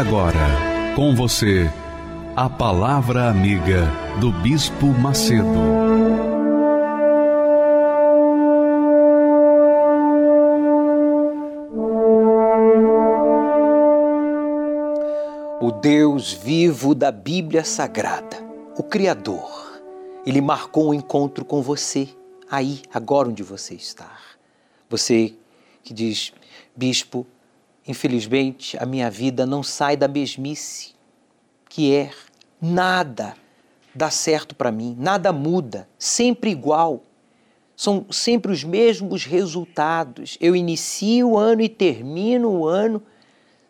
Agora, com você, a Palavra Amiga do Bispo Macedo. O Deus vivo da Bíblia Sagrada, o Criador, ele marcou um encontro com você, aí, agora onde você está. Você que diz, Bispo, infelizmente a minha vida não sai da mesmice que é nada dá certo para mim, nada muda, sempre igual. São sempre os mesmos resultados. Eu inicio o ano e termino o ano,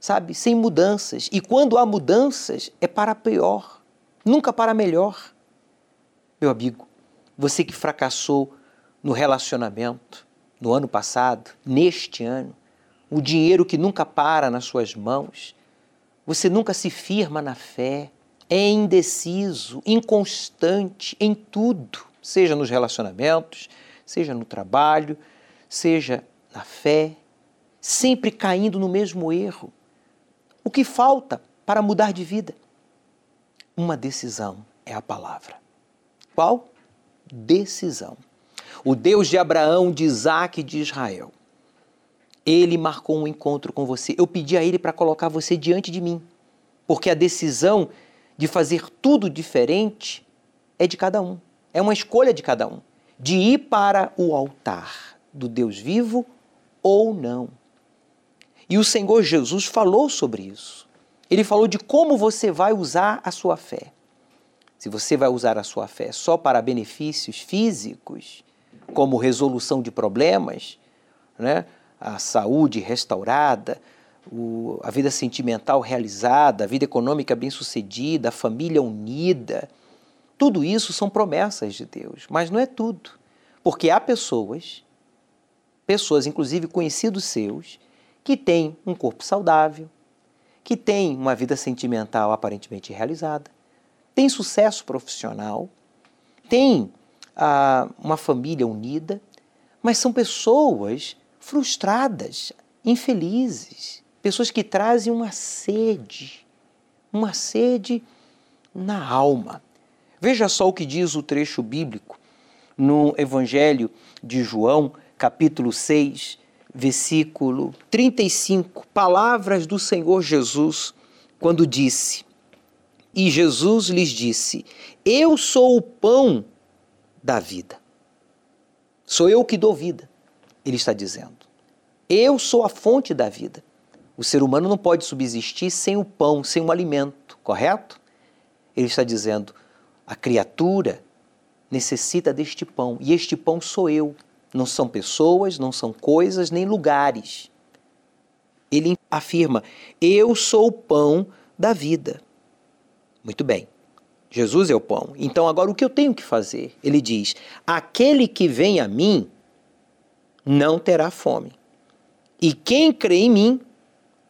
sabe, sem mudanças. E quando há mudanças, é para pior, nunca para melhor. Meu amigo, você que fracassou no relacionamento no ano passado, neste ano, o dinheiro que nunca para nas suas mãos, você nunca se firma na fé, é indeciso, inconstante em tudo, seja nos relacionamentos, seja no trabalho, seja na fé, sempre caindo no mesmo erro. O que falta para mudar de vida? Uma decisão é a palavra. Qual? Decisão. O Deus de Abraão, de Isaac e de Israel ele marcou um encontro com você. Eu pedi a ele para colocar você diante de mim, porque a decisão de fazer tudo diferente é de cada um. É uma escolha de cada um, de ir para o altar do Deus vivo ou não. E o Senhor Jesus falou sobre isso. Ele falou de como você vai usar a sua fé. Se você vai usar a sua fé só para benefícios físicos, como resolução de problemas, né? A saúde restaurada, o, a vida sentimental realizada, a vida econômica bem-sucedida, a família unida. Tudo isso são promessas de Deus, mas não é tudo. Porque há pessoas, pessoas, inclusive conhecidos seus, que têm um corpo saudável, que têm uma vida sentimental aparentemente realizada, têm sucesso profissional, têm ah, uma família unida, mas são pessoas frustradas, infelizes, pessoas que trazem uma sede, uma sede na alma. Veja só o que diz o trecho bíblico no Evangelho de João, capítulo 6, versículo 35, palavras do Senhor Jesus, quando disse: E Jesus lhes disse: Eu sou o pão da vida. Sou eu que dou vida ele está dizendo. Eu sou a fonte da vida. O ser humano não pode subsistir sem o pão, sem o alimento, correto? Ele está dizendo: a criatura necessita deste pão, e este pão sou eu. Não são pessoas, não são coisas, nem lugares. Ele afirma: Eu sou o pão da vida. Muito bem. Jesus é o pão. Então, agora o que eu tenho que fazer? Ele diz: Aquele que vem a mim não terá fome. E quem crê em mim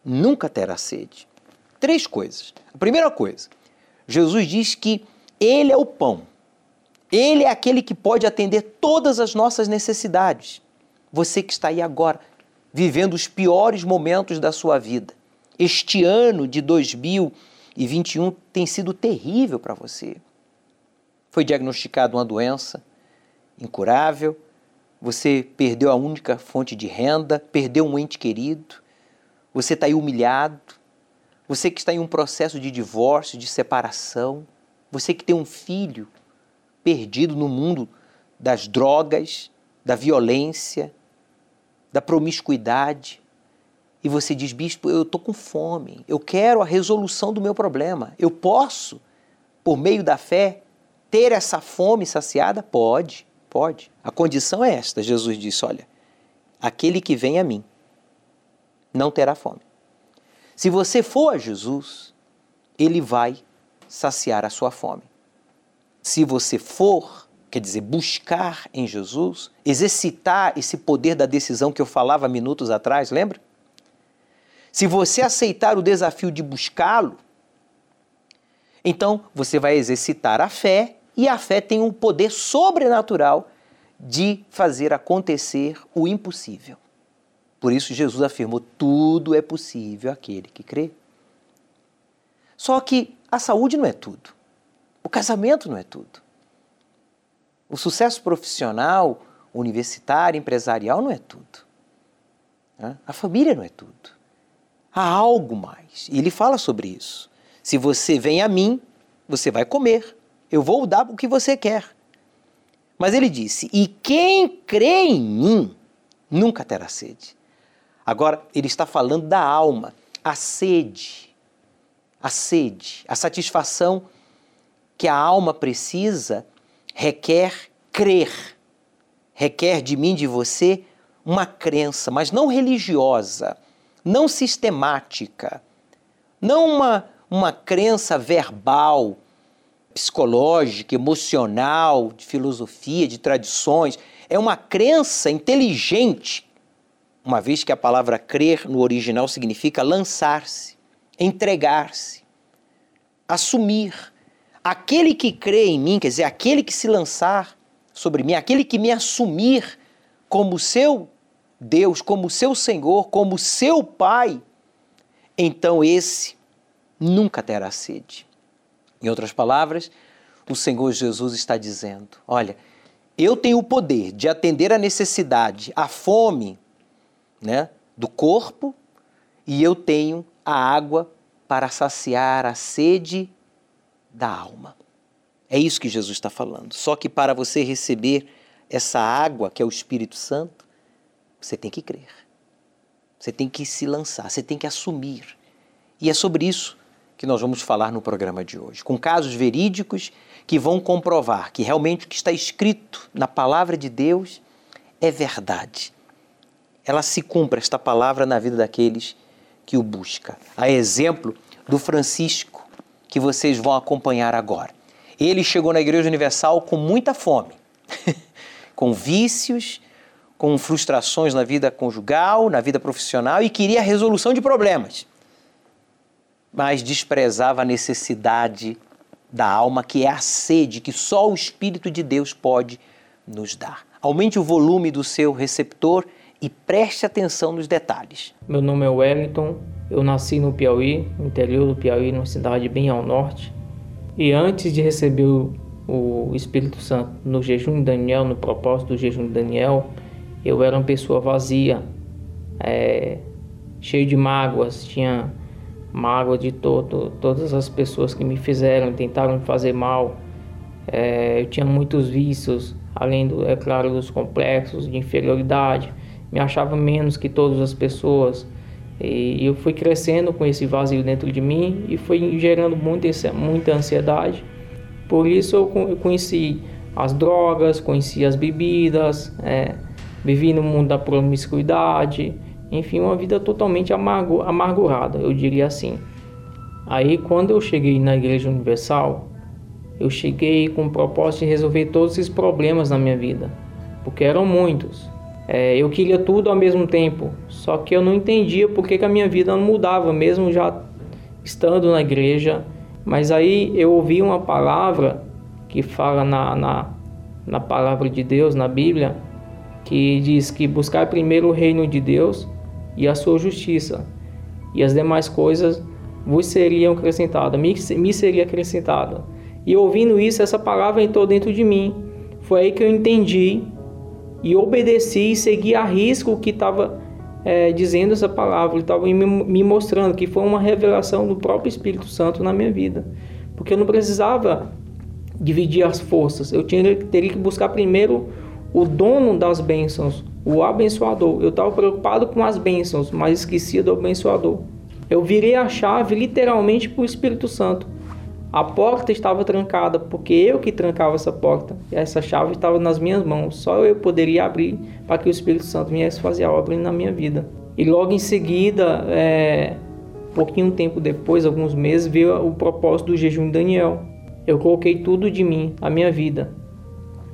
nunca terá sede. Três coisas. A primeira coisa, Jesus diz que Ele é o pão. Ele é aquele que pode atender todas as nossas necessidades. Você que está aí agora, vivendo os piores momentos da sua vida. Este ano de 2021 tem sido terrível para você. Foi diagnosticada uma doença incurável, você perdeu a única fonte de renda, perdeu um ente querido, você está aí humilhado, você que está em um processo de divórcio, de separação, você que tem um filho perdido no mundo das drogas, da violência, da promiscuidade, e você diz, bispo, eu estou com fome, eu quero a resolução do meu problema, eu posso, por meio da fé, ter essa fome saciada? Pode. Pode. A condição é esta: Jesus disse: olha, aquele que vem a mim não terá fome. Se você for a Jesus, ele vai saciar a sua fome. Se você for, quer dizer, buscar em Jesus, exercitar esse poder da decisão que eu falava minutos atrás, lembra? Se você aceitar o desafio de buscá-lo, então você vai exercitar a fé e a fé tem um poder sobrenatural de fazer acontecer o impossível. Por isso Jesus afirmou: tudo é possível aquele que crê. Só que a saúde não é tudo. O casamento não é tudo. O sucesso profissional, universitário, empresarial não é tudo. A família não é tudo. Há algo mais. E ele fala sobre isso. Se você vem a mim, você vai comer. Eu vou dar o que você quer. Mas ele disse: E quem crê em mim nunca terá sede. Agora, ele está falando da alma, a sede, a sede, a satisfação que a alma precisa requer crer, requer de mim, de você, uma crença, mas não religiosa, não sistemática, não uma, uma crença verbal, psicológica, emocional, de filosofia, de tradições. É uma crença inteligente, uma vez que a palavra crer no original significa lançar-se, entregar-se, assumir. Aquele que crê em mim, quer dizer, aquele que se lançar sobre mim, aquele que me assumir como seu Deus, como seu Senhor, como seu Pai, então esse nunca terá sede. Em outras palavras, o Senhor Jesus está dizendo: olha, eu tenho o poder de atender a necessidade, a fome né, do corpo, e eu tenho a água para saciar a sede da alma. É isso que Jesus está falando. Só que para você receber essa água, que é o Espírito Santo, você tem que crer. Você tem que se lançar, você tem que assumir. E é sobre isso que nós vamos falar no programa de hoje, com casos verídicos que vão comprovar que realmente o que está escrito na palavra de Deus é verdade. Ela se cumpre esta palavra na vida daqueles que o busca. A exemplo do Francisco, que vocês vão acompanhar agora. Ele chegou na Igreja Universal com muita fome, com vícios, com frustrações na vida conjugal, na vida profissional e queria resolução de problemas mas desprezava a necessidade da alma, que é a sede que só o Espírito de Deus pode nos dar. Aumente o volume do seu receptor e preste atenção nos detalhes. Meu nome é Wellington, eu nasci no Piauí, no interior do Piauí, numa cidade bem ao norte. E antes de receber o, Espírito Santo no jejum de Daniel, no propósito do jejum de Daniel, eu era uma pessoa vazia, é, cheio de mágoas, tinha mágoa de todo, todas as pessoas que me fizeram, tentaram me fazer mal. É, eu tinha muitos vícios, além, do, é claro, dos complexos de inferioridade. Me achava menos que todas as pessoas. E eu fui crescendo com esse vazio dentro de mim e foi gerando muita, muita ansiedade. Por isso eu conheci as drogas, conheci as bebidas, é, vivi no mundo da promiscuidade, enfim, uma vida totalmente amargo, amargurada, eu diria assim. Aí, quando eu cheguei na Igreja Universal, eu cheguei com o propósito de resolver todos esses problemas na minha vida, porque eram muitos. É, eu queria tudo ao mesmo tempo, só que eu não entendia por que, que a minha vida não mudava, mesmo já estando na igreja. Mas aí eu ouvi uma palavra que fala na, na, na palavra de Deus, na Bíblia, que diz que buscar primeiro o reino de Deus e a sua justiça, e as demais coisas vos seriam acrescentadas, me, seria acrescentada. E ouvindo isso, essa palavra entrou dentro de mim. Foi aí que eu entendi e obedeci e segui a risco o que estava é, dizendo essa palavra, ele estava me, me mostrando que foi uma revelação do próprio Espírito Santo na minha vida. Porque eu não precisava dividir as forças, eu tinha, teria que buscar primeiro o dono das bênçãos, o abençoador. Eu estava preocupado com as bênçãos, mas esquecia do abençoador. Eu virei a chave literalmente para o Espírito Santo. A porta estava trancada porque eu que trancava essa porta. Essa chave estava nas minhas mãos. Só eu poderia abrir para que o Espírito Santo viesse fazer a obra na minha vida. E logo em seguida, é, pouquinho tempo depois, alguns meses, veio o propósito do jejum de Daniel. Eu coloquei tudo de mim, a minha vida.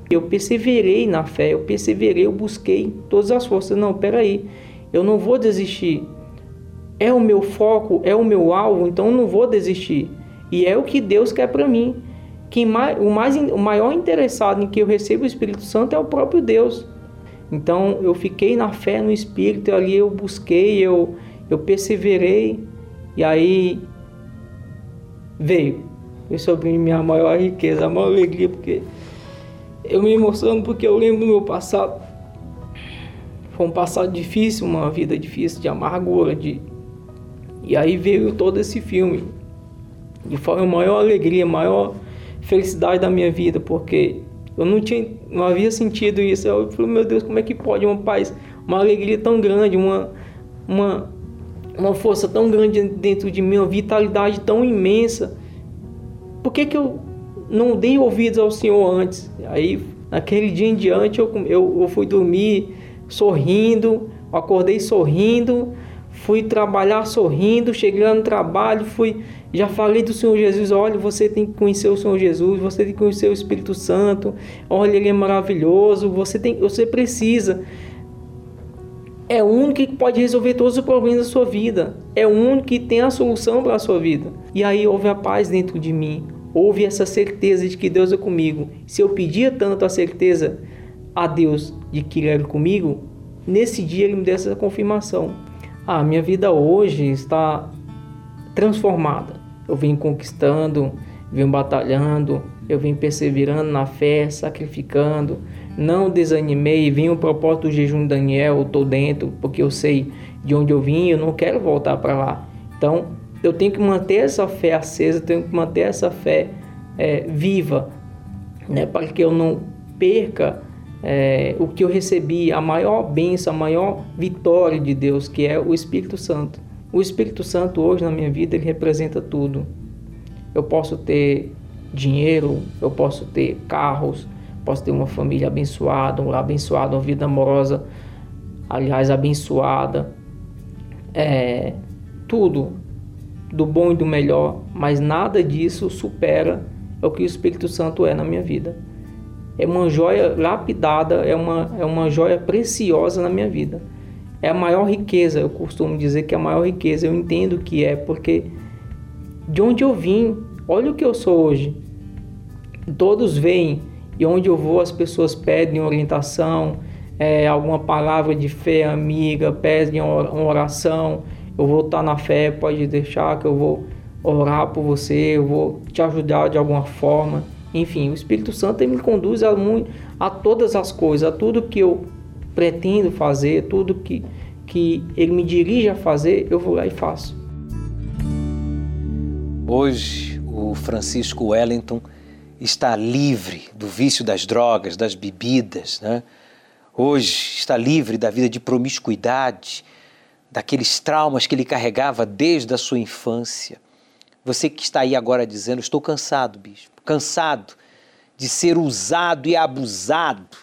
Eu perseverei na fé, eu perseverei, eu busquei todas as forças. Não, peraí, eu não vou desistir. É o meu foco, é o meu alvo, então eu não vou desistir. E é o que Deus quer para mim. Quem mais, o, mais, o maior interessado em que eu receba o Espírito Santo é o próprio Deus. Então eu fiquei na fé no Espírito, ali eu busquei, eu, eu perseverei, e aí veio. Veio sobre minha maior riqueza, a maior alegria, porque eu me emociono porque eu lembro do meu passado. Foi um passado difícil, uma vida difícil, de amargura, de... E aí veio todo esse filme. E foi a maior alegria, a maior felicidade da minha vida, porque eu não tinha, não havia sentido isso. Eu falei, meu Deus, como é que pode uma paz, uma alegria tão grande, uma, uma, uma força tão grande dentro de mim, uma vitalidade tão imensa. Por que, que eu não dei ouvidos ao Senhor antes? Aí, naquele dia em diante, eu, eu, eu fui dormir sorrindo, acordei sorrindo, fui trabalhar sorrindo, cheguei lá no trabalho, fui já falei do Senhor Jesus, olha, você tem que conhecer o Senhor Jesus, você tem que conhecer o Espírito Santo, olha, ele é maravilhoso, você tem, você precisa. É o único que pode resolver todos os problemas da sua vida. É o único que tem a solução para a sua vida. E aí houve a paz dentro de mim. Houve essa certeza de que Deus é comigo. Se eu pedia tanto a certeza a Deus de que Ele era comigo, nesse dia Ele me deu essa confirmação. A ah, minha vida hoje está transformada eu vim conquistando, vim batalhando, eu vim perseverando na fé, sacrificando, não desanimei, vim o propósito do jejum de Daniel, estou dentro, porque eu sei de onde eu vim, eu não quero voltar para lá. Então, eu tenho que manter essa fé acesa, tenho que manter essa fé é, viva, né, para que eu não perca é, o que eu recebi, a maior bênção, a maior vitória de Deus, que é o Espírito Santo. O Espírito Santo hoje na minha vida ele representa tudo. Eu posso ter dinheiro, eu posso ter carros, posso ter uma família abençoada, um lar abençoado, uma vida amorosa, aliás, abençoada. É, tudo do bom e do melhor, mas nada disso supera o que o Espírito Santo é na minha vida. É uma joia lapidada, é uma, é uma joia preciosa na minha vida é a maior riqueza. Eu costumo dizer que é a maior riqueza. Eu entendo que é, porque de onde eu vim, olha o que eu sou hoje. Todos vêm e onde eu vou as pessoas pedem orientação, é, alguma palavra de fé amiga, pedem uma oração. Eu vou estar na fé, pode deixar que eu vou orar por você, eu vou te ajudar de alguma forma. Enfim, o Espírito Santo me conduz a, a todas as coisas, a tudo que eu pretendo fazer, tudo que, que Ele me dirige a fazer, eu vou lá e faço. Hoje, o Francisco Wellington está livre do vício das drogas, das bebidas, né? Hoje está livre da vida de promiscuidade, daqueles traumas que ele carregava desde a sua infância. Você que está aí agora dizendo: Estou cansado, bispo, cansado de ser usado e abusado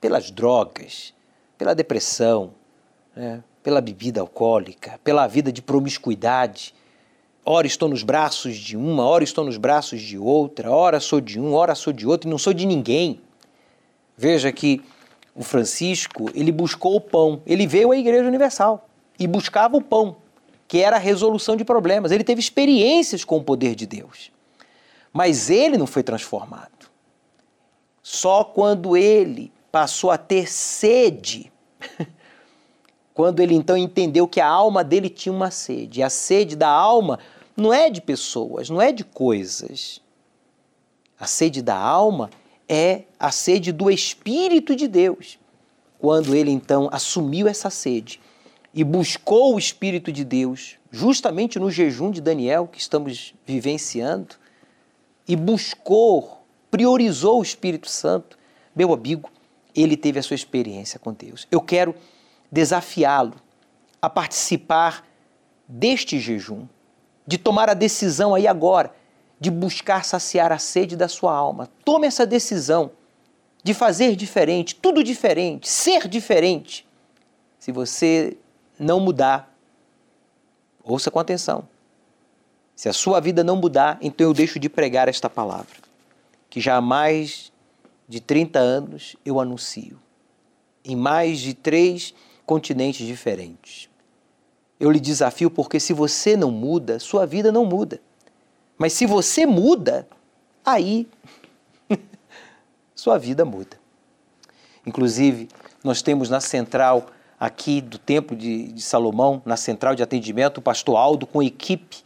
pelas drogas, pela depressão, né? pela bebida alcoólica, pela vida de promiscuidade. Ora estou nos braços de uma, ora estou nos braços de outra, ora sou de um, ora sou de outro e não sou de ninguém. Veja que o Francisco, ele buscou o pão, ele veio à Igreja Universal e buscava o pão, que era a resolução de problemas. Ele teve experiências com o poder de Deus. Mas ele não foi transformado. Só quando ele passou a ter sede. Quando ele então entendeu que a alma dele tinha uma sede. E a sede da alma não é de pessoas, não é de coisas. A sede da alma é a sede do Espírito de Deus. Quando ele então assumiu essa sede e buscou o Espírito de Deus, justamente no jejum de Daniel que estamos vivenciando, e buscou, priorizou o Espírito Santo, meu amigo, ele teve a sua experiência com Deus. Eu quero desafiá-lo a participar deste jejum, de tomar a decisão aí agora de buscar saciar a sede da sua alma. Tome essa decisão de fazer diferente, tudo diferente, ser diferente. Se você não mudar, ouça com atenção, Se a sua vida não mudar, então eu deixo de pregar esta palavra, que já há mais de 30 anos eu anuncio, em mais de três continentes diferentes. Eu lhe desafio porque se você não muda, sua vida não muda. Mas se você muda, aí sua vida muda. Inclusive, nós temos na central aqui do Templo de, de, Salomão, na central de atendimento, o pastor Aldo com equipe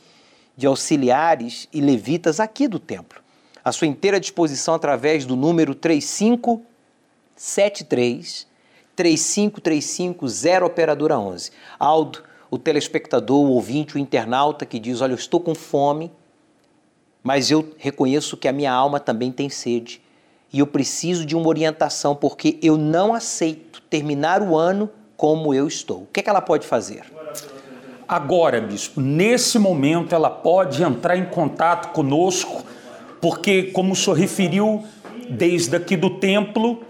de auxiliares e levitas aqui do templo. À sua inteira disposição através do número 3573 3535 0 operadora 11. Aldo, o telespectador, o ouvinte, o internauta que diz: "Olha, eu estou com fome, mas eu reconheço que a minha alma também tem sede e eu preciso de uma orientação porque eu não aceito terminar o ano como eu estou. O que, é que ela pode fazer? Agora, bispo, nesse momento ela pode entrar em contato conosco, porque, como o senhor referiu, desde aqui do templo,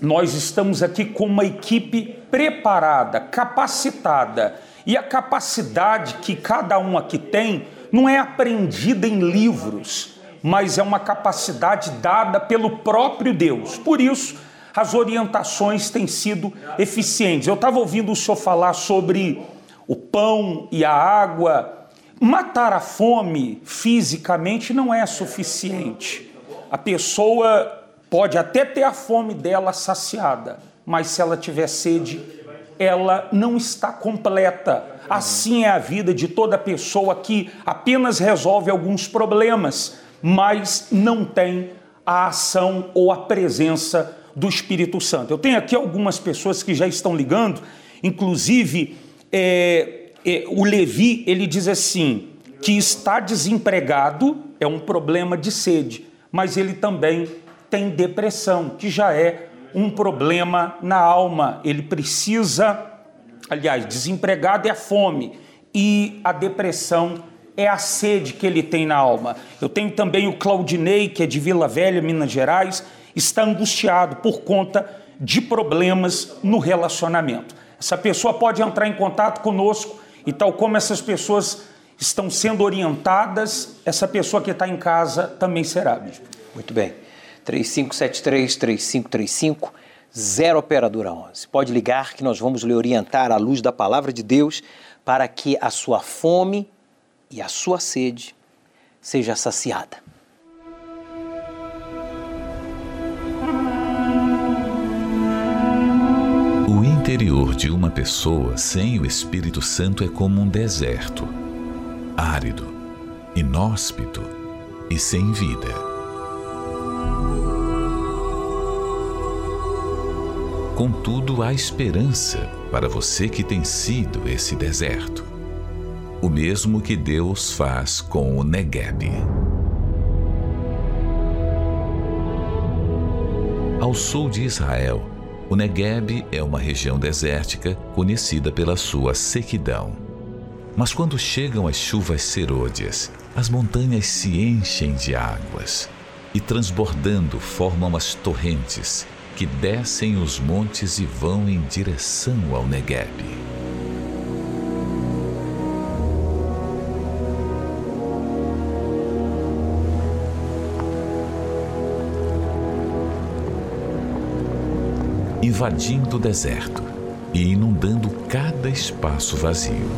nós estamos aqui com uma equipe preparada, capacitada. E a capacidade que cada um aqui tem não é aprendida em livros, mas é uma capacidade dada pelo próprio Deus. Por isso, as orientações têm sido eficientes. Eu estava ouvindo o senhor falar sobre o pão e a água. Matar a fome fisicamente não é suficiente. A pessoa pode até ter a fome dela saciada, mas se ela tiver sede, ela não está completa. Assim é a vida de toda pessoa que apenas resolve alguns problemas, mas não tem a ação ou a presença do Espírito Santo. Eu tenho aqui algumas pessoas que já estão ligando, inclusive é, é, o Levi, ele diz assim, que está desempregado é um problema de sede, mas ele também tem depressão, que já é um problema na alma. Ele precisa, aliás, desempregado é a fome e a depressão é a sede que ele tem na alma. Eu tenho também o Claudinei, que é de Vila Velha, Minas Gerais, está angustiado por conta de problemas no relacionamento. Essa pessoa pode entrar em contato conosco e, tal como essas pessoas estão sendo orientadas, essa pessoa que está em casa também será. Muito bem. 3573-3535, 0 Operadora 11. Pode ligar que nós vamos lhe orientar à luz da palavra de Deus para que a sua fome e a sua sede seja saciada. Interior de uma pessoa sem o Espírito Santo é como um deserto, árido, inóspito e sem vida. Contudo, há esperança para você que tem sido esse deserto. O mesmo que Deus faz com o Negueb. Ao sul de Israel, o Negueb é uma região desértica conhecida pela sua sequidão. Mas quando chegam as chuvas serôdias, as montanhas se enchem de águas e, transbordando, formam as torrentes que descem os montes e vão em direção ao Negueb. Invadindo o deserto e inundando cada espaço vazio.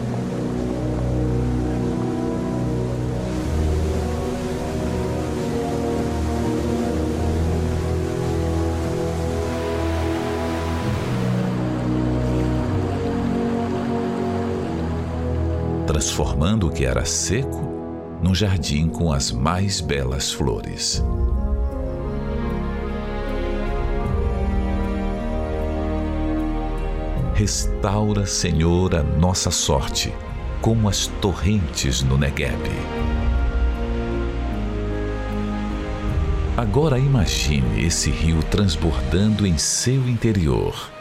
Transformando o que era seco num jardim com as mais belas flores. Restaura, Senhor, a nossa sorte, como as torrentes no Negueb. Agora imagine esse rio transbordando em seu interior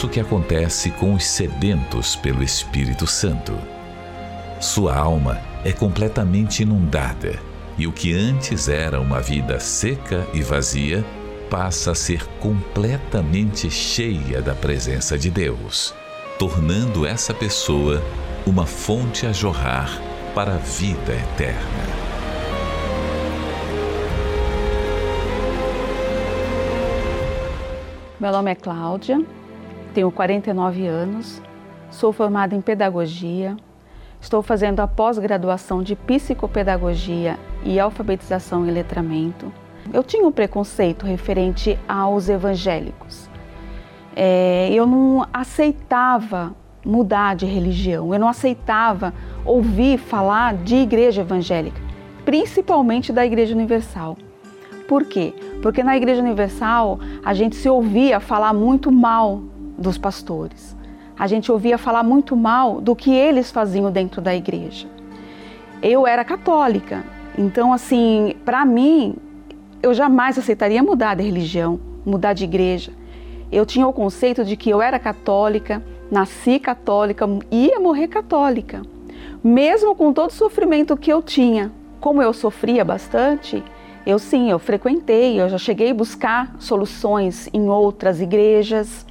isso que acontece com os sedentos pelo Espírito Santo. Sua alma é completamente inundada e o que antes era uma vida seca e vazia passa a ser completamente cheia da presença de Deus, tornando essa pessoa uma fonte a jorrar para a vida eterna. Meu nome é Cláudia, tenho 49 anos, sou formada em pedagogia, estou fazendo a pós-graduação de psicopedagogia e alfabetização em letramento. Eu tinha um preconceito referente aos evangélicos. É, eu não aceitava mudar de religião, eu não aceitava ouvir falar de igreja evangélica, principalmente da Igreja Universal. Por quê? Porque na Igreja Universal a gente se ouvia falar muito mal dos pastores. A gente ouvia falar muito mal do que eles faziam dentro da igreja. Eu era católica, então assim, para mim, eu jamais aceitaria mudar de religião, mudar de igreja. Eu tinha o conceito de que eu era católica, nasci católica, ia morrer católica. Mesmo com todo o sofrimento que eu tinha, como eu sofria bastante, eu sim, eu frequentei, eu já cheguei a buscar soluções em outras igrejas,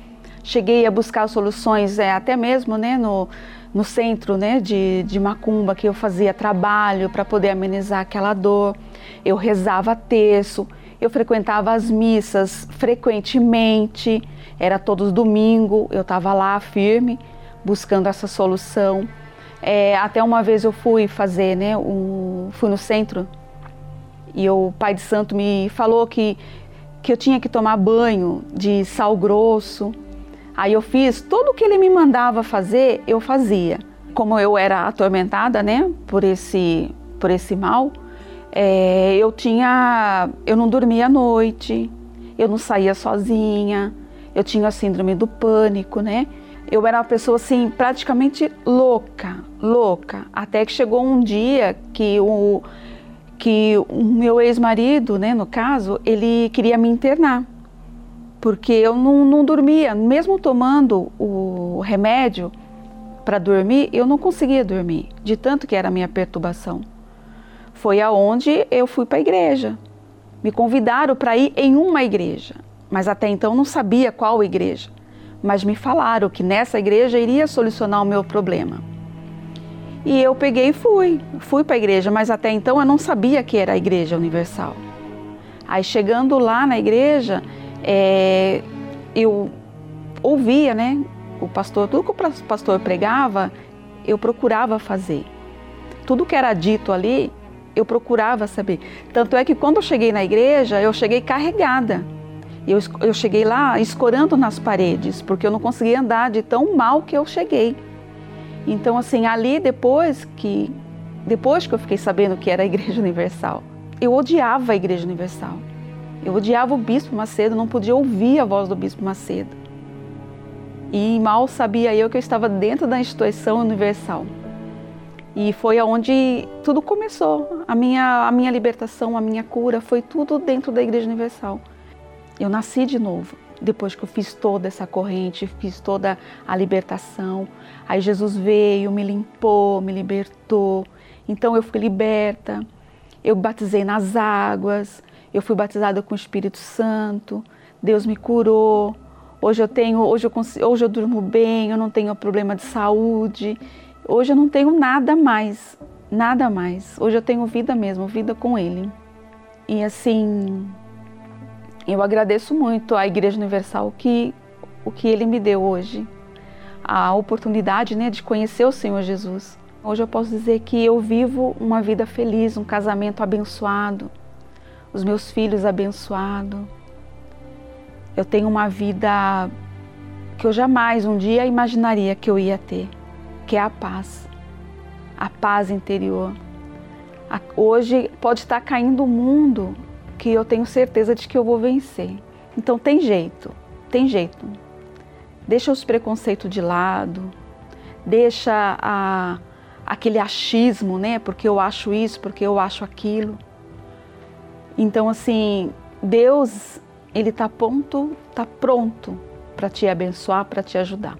cheguei a buscar soluções é, até mesmo né, no, no centro né, de, de Macumba, que eu fazia trabalho para poder amenizar aquela dor. Eu rezava terço, eu frequentava as missas frequentemente, era todos domingo, eu estava lá firme, buscando essa solução. É, até uma vez eu fui fazer, né, um, fui no centro e o pai de santo me falou que, que eu tinha que tomar banho de sal grosso. Aí eu fiz tudo o que ele me mandava fazer, eu fazia. Como eu era atormentada, né, por esse, por esse mal, é, eu tinha, eu não dormia à noite, eu não saía sozinha, eu tinha a síndrome do pânico, né? Eu era uma pessoa assim praticamente louca, louca, até que chegou um dia que o que o meu ex-marido, né, no caso, ele queria me internar, porque eu não, não dormia, mesmo tomando o remédio para dormir, eu não conseguia dormir, de tanto que era a minha perturbação. Foi aonde eu fui para a igreja. Me convidaram para ir em uma igreja, mas até então não sabia qual igreja. Mas me falaram que nessa igreja iria solucionar o meu problema. E eu peguei e fui, fui para a igreja, mas até então eu não sabia que era a Igreja Universal. Aí chegando lá na igreja, é, eu ouvia, né, o pastor, tudo que o pastor pregava, eu procurava fazer. Tudo que era dito ali, eu procurava saber. Tanto é que quando eu cheguei na igreja, eu cheguei carregada. Eu, eu cheguei lá escorando nas paredes, porque eu não conseguia andar de tão mal que eu cheguei. Então, assim, ali depois que depois que eu fiquei sabendo que era a Igreja Universal, eu odiava a Igreja Universal. Eu odiava o Bispo Macedo, não podia ouvir a voz do Bispo Macedo. E mal sabia eu que eu estava dentro da instituição universal. E foi aonde tudo começou. A minha, a minha libertação, a minha cura, foi tudo dentro da Igreja Universal. Eu nasci de novo depois que eu fiz toda essa corrente, fiz toda a libertação. Aí Jesus veio, me limpou, me libertou. Então eu fui liberta. Eu batizei nas águas, eu fui batizada com o Espírito Santo. Deus me curou. Hoje eu tenho, hoje eu, consigo, hoje eu durmo bem, eu não tenho problema de saúde. Hoje eu não tenho nada mais, nada mais. Hoje eu tenho vida mesmo, vida com Ele. E assim, eu agradeço muito à Igreja Universal que o que Ele me deu hoje, a oportunidade né, de conhecer o Senhor Jesus. Hoje eu posso dizer que eu vivo uma vida feliz, um casamento abençoado, os meus filhos abençoados. Eu tenho uma vida que eu jamais um dia imaginaria que eu ia ter, que é a paz, a paz interior. Hoje pode estar caindo o mundo, que eu tenho certeza de que eu vou vencer. Então tem jeito, tem jeito. Deixa os preconceitos de lado, deixa a, aquele achismo, né? Porque eu acho isso, porque eu acho aquilo. Então assim, Deus, ele tá pronto, tá pronto para te abençoar, para te ajudar.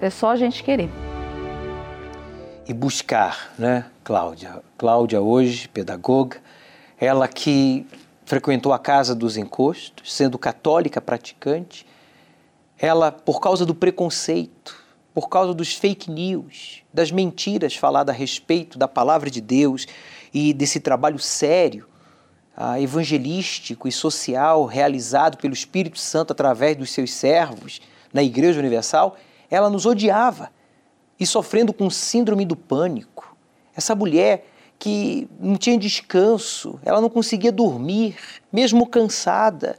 É só a gente querer. e buscar, né, Cláudia? Cláudia hoje, pedagoga, ela que frequentou a casa dos encostos, sendo católica praticante, ela, por causa do preconceito, por causa dos fake news, das mentiras faladas a respeito da palavra de Deus e desse trabalho sério, ah, evangelístico e social realizado pelo Espírito Santo através dos seus servos na Igreja Universal, ela nos odiava e sofrendo com síndrome do pânico. Essa mulher que não tinha descanso, ela não conseguia dormir, mesmo cansada.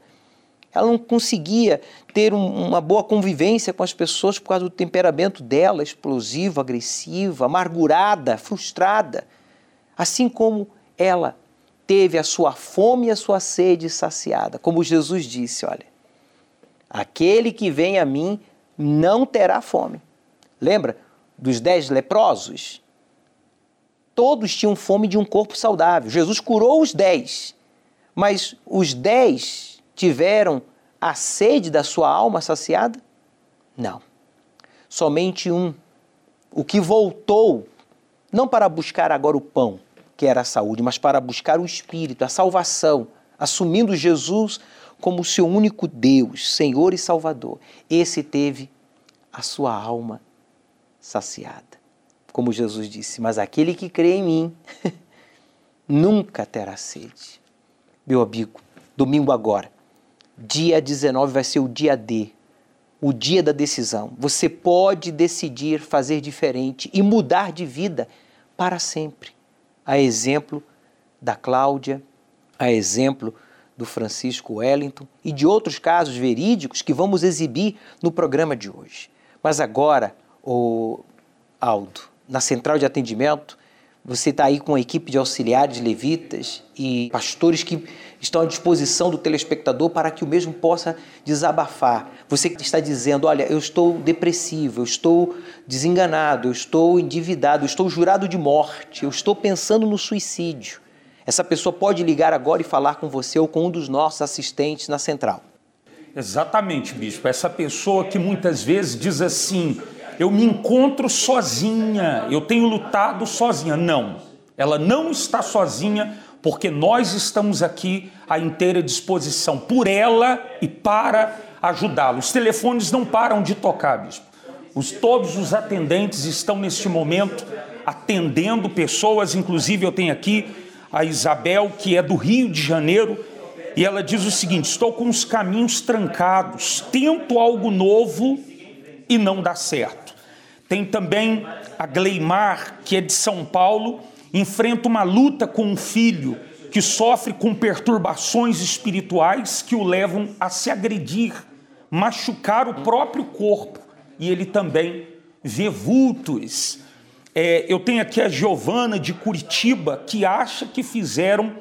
Ela não conseguia ter um, uma boa convivência com as pessoas por causa do temperamento dela, explosivo, agressiva, amargurada, frustrada. Assim como ela teve a sua fome e a sua sede saciada. Como Jesus disse: olha, aquele que vem a mim não terá fome. Lembra dos dez leprosos? Todos tinham fome de um corpo saudável. Jesus curou os dez, mas os dez tiveram a sede da sua alma saciada? Não. Somente um, o que voltou, não para buscar agora o pão, que era a saúde, mas para buscar o Espírito, a salvação, assumindo Jesus como seu único Deus, Senhor e Salvador. Esse teve a sua alma saciada como Jesus disse, mas aquele que crê em mim nunca terá sede. Meu amigo, domingo agora, dia 19 vai ser o dia D, o dia da decisão. Você pode decidir fazer diferente e mudar de vida para sempre. A exemplo da Cláudia, a exemplo do Francisco Wellington e de outros casos verídicos que vamos exibir no programa de hoje. Mas agora, o Aldo, na central de atendimento, você está aí com uma equipe de auxiliares levitas e pastores que estão à disposição do telespectador para que o mesmo possa desabafar. Você que está dizendo: Olha, eu estou depressivo, eu estou desenganado, eu estou endividado, eu estou jurado de morte, eu estou pensando no suicídio. Essa pessoa pode ligar agora e falar com você ou com um dos nossos assistentes na central. Exatamente, bispo. Essa pessoa que muitas vezes diz assim: eu me encontro sozinha, eu tenho lutado sozinha. Não, ela não está sozinha, porque nós estamos aqui à inteira disposição por ela e para ajudá-la. Os telefones não param de tocar, bispo. Os, todos os atendentes estão neste momento atendendo pessoas, inclusive eu tenho aqui a Isabel, que é do Rio de Janeiro, e ela diz o seguinte: estou com os caminhos trancados, tento algo novo e não dá certo. Tem também a Gleimar, que é de São Paulo, enfrenta uma luta com um filho que sofre com perturbações espirituais que o levam a se agredir, machucar o próprio corpo. E ele também vê vultos. É, eu tenho aqui a Giovana de Curitiba, que acha que fizeram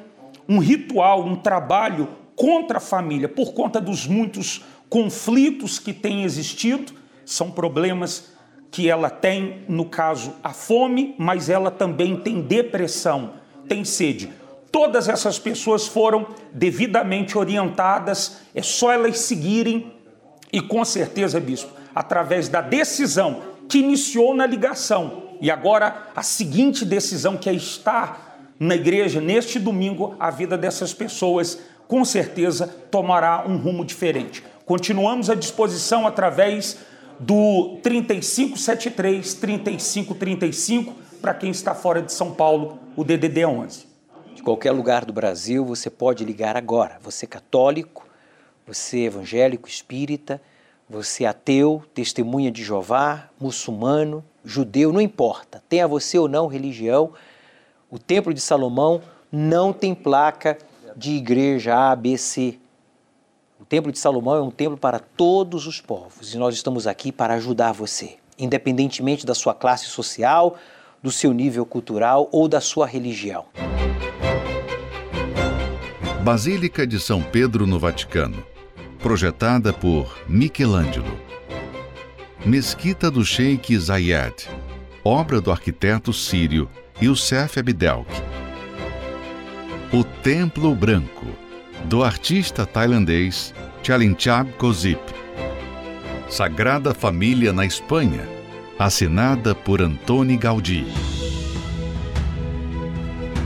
um ritual, um trabalho contra a família, por conta dos muitos conflitos que têm existido, são problemas que ela tem, no caso, a fome, mas ela também tem depressão, tem sede. Todas essas pessoas foram devidamente orientadas, é só elas seguirem e com certeza, bispo, através da decisão que iniciou na ligação e agora a seguinte decisão que é estar na igreja neste domingo, a vida dessas pessoas com certeza tomará um rumo diferente. Continuamos à disposição através do 3573 3535 para quem está fora de São Paulo, o DDD 11. De qualquer lugar do Brasil, você pode ligar agora. Você católico, você evangélico, espírita, você ateu, testemunha de Jeová, muçulmano, judeu, não importa. Tenha você ou não religião, o Templo de Salomão não tem placa de igreja A, B, C. Templo de Salomão é um templo para todos os povos e nós estamos aqui para ajudar você, independentemente da sua classe social, do seu nível cultural ou da sua religião. Basílica de São Pedro no Vaticano, projetada por Michelangelo. Mesquita do Sheikh Zayed, obra do arquiteto sírio Youssef Abdelk. O Templo Branco do artista tailandês Chalinchab Kozip. Sagrada Família na Espanha, assinada por Antoni Gaudí.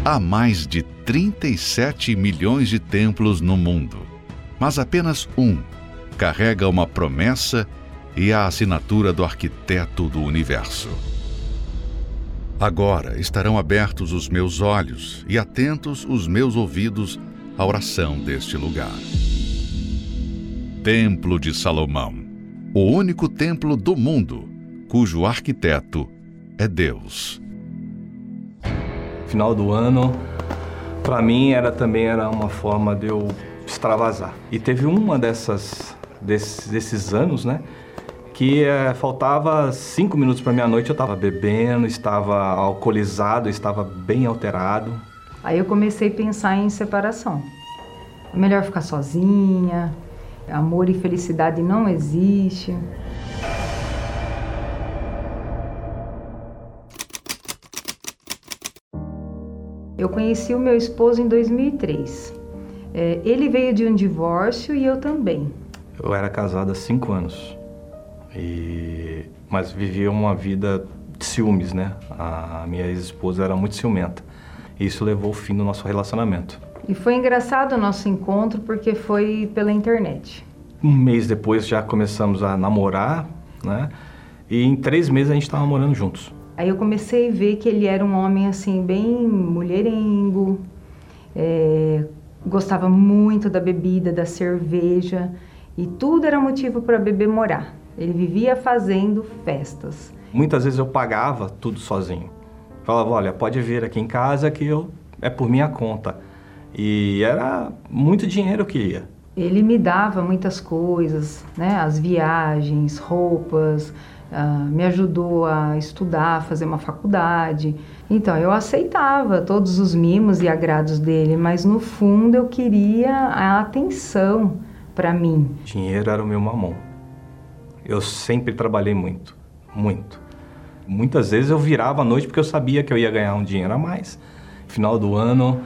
Há mais de 37 milhões de templos no mundo, mas apenas um carrega uma promessa e a assinatura do arquiteto do universo. Agora estarão abertos os meus olhos e atentos os meus ouvidos à oração deste lugar. Templo de Salomão, o único templo do mundo cujo arquiteto é Deus. Final do ano, para mim era também era uma forma de eu extravasar. E teve uma dessas desses, desses anos, né? que é, faltava cinco minutos para meia-noite, eu estava bebendo, estava alcoolizado, estava bem alterado. Aí eu comecei a pensar em separação. É melhor ficar sozinha, amor e felicidade não existe. Eu conheci o meu esposo em 2003. É, ele veio de um divórcio e eu também. Eu era casado há cinco anos. E, mas vivia uma vida de ciúmes, né? A minha ex-esposa era muito ciumenta. E isso levou ao fim do nosso relacionamento. E foi engraçado o nosso encontro porque foi pela internet. Um mês depois já começamos a namorar, né? E em três meses a gente estava morando juntos. Aí eu comecei a ver que ele era um homem assim bem mulherengo, é, gostava muito da bebida, da cerveja e tudo era motivo para beber morar. Ele vivia fazendo festas. Muitas vezes eu pagava tudo sozinho. Falava, olha, pode vir aqui em casa que eu é por minha conta. E era muito dinheiro que ia. Ele me dava muitas coisas, né? As viagens, roupas, uh, me ajudou a estudar, fazer uma faculdade. Então eu aceitava todos os mimos e agrados dele, mas no fundo eu queria a atenção para mim. Dinheiro era o meu mamão. Eu sempre trabalhei muito, muito. Muitas vezes eu virava à noite porque eu sabia que eu ia ganhar um dinheiro a mais. Final do ano,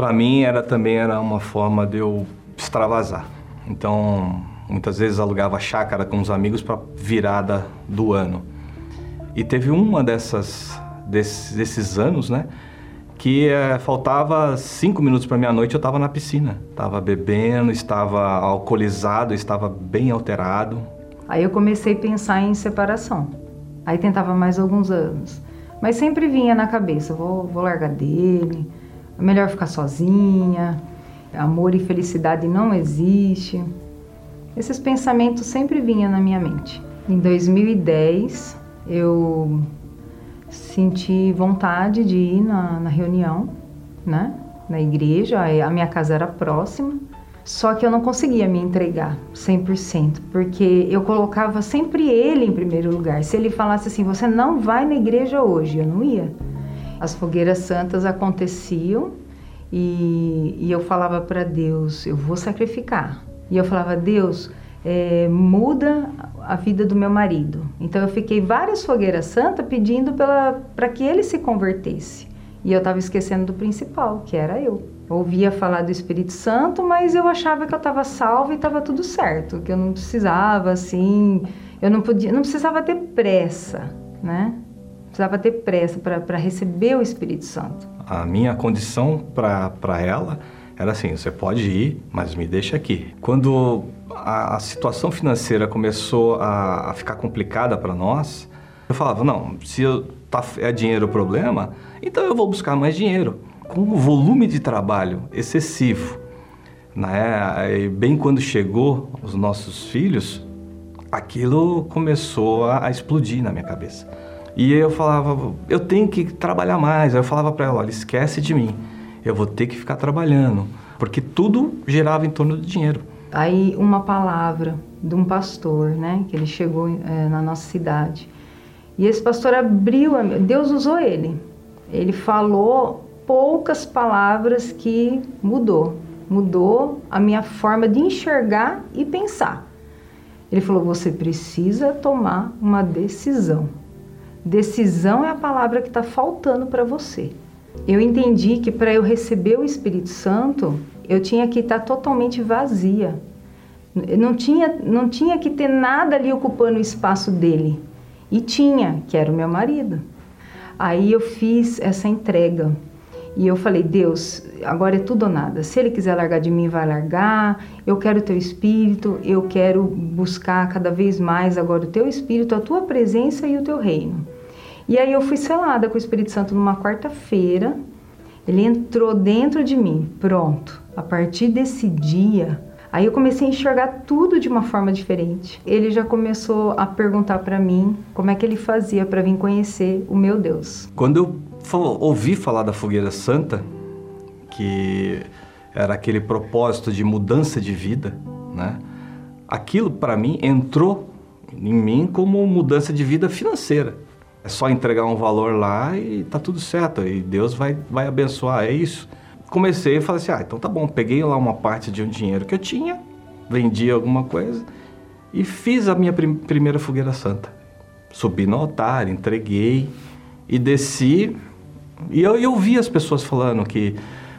para mim era também era uma forma de eu extravasar. Então, muitas vezes alugava chácara com os amigos para virada do ano. E teve uma dessas desses, desses anos, né, que é, faltava cinco minutos para meia-noite eu estava na piscina. Estava bebendo, estava alcoolizado, estava bem alterado. Aí eu comecei a pensar em separação. Aí tentava mais alguns anos. Mas sempre vinha na cabeça, vou, vou largar dele, é melhor ficar sozinha, amor e felicidade não existe. Esses pensamentos sempre vinham na minha mente. Em 2010, eu senti vontade de ir na, na reunião, né? Na igreja, a minha casa era próxima. Só que eu não conseguia me entregar 100%, porque eu colocava sempre ele em primeiro lugar. Se ele falasse assim, você não vai na igreja hoje, eu não ia. As fogueiras santas aconteciam e, e eu falava para Deus, eu vou sacrificar. E eu falava, Deus, é, muda a vida do meu marido. Então eu fiquei várias fogueiras santas pedindo para que ele se convertesse. E eu estava esquecendo do principal, que era eu ouvia falar do Espírito Santo, mas eu achava que eu estava salva e estava tudo certo, que eu não precisava assim, eu não podia, não precisava ter pressa, né? Precisava ter pressa para receber o Espírito Santo. A minha condição para ela era assim: você pode ir, mas me deixa aqui. Quando a, a situação financeira começou a, a ficar complicada para nós, eu falava: não, se eu, tá, é dinheiro o problema, então eu vou buscar mais dinheiro com o volume de trabalho excessivo, né? bem quando chegou os nossos filhos, aquilo começou a, a explodir na minha cabeça. E eu falava, eu tenho que trabalhar mais. Aí eu falava para ela, olha, esquece de mim, eu vou ter que ficar trabalhando, porque tudo girava em torno do dinheiro. Aí uma palavra de um pastor, né, que ele chegou é, na nossa cidade. E esse pastor abriu, Deus usou ele. Ele falou poucas palavras que mudou. Mudou a minha forma de enxergar e pensar. Ele falou: você precisa tomar uma decisão. Decisão é a palavra que está faltando para você. Eu entendi que para eu receber o Espírito Santo, eu tinha que estar tá totalmente vazia. Não tinha, não tinha que ter nada ali ocupando o espaço dele. E tinha, que era o meu marido. Aí eu fiz essa entrega. E eu falei, Deus, agora é tudo ou nada. Se Ele quiser largar de mim, vai largar. Eu quero o Teu Espírito, eu quero buscar cada vez mais agora o Teu Espírito, a Tua presença e o Teu reino. E aí eu fui selada com o Espírito Santo numa quarta-feira. Ele entrou dentro de mim. Pronto. A partir desse dia, aí eu comecei a enxergar tudo de uma forma diferente. Ele já começou a perguntar para mim como é que ele fazia para vir conhecer o meu Deus. Quando eu ouvi falar da fogueira santa, que era aquele propósito de mudança de vida, né? Aquilo para mim entrou em mim como mudança de vida financeira. É só entregar um valor lá e tá tudo certo, e Deus vai, vai abençoar, é isso. Comecei e falei assim: ah, então tá bom, peguei lá uma parte de um dinheiro que eu tinha, vendi alguma coisa e fiz a minha prim primeira fogueira santa. Subi no altar, entreguei e desci e eu, eu vi as pessoas falando que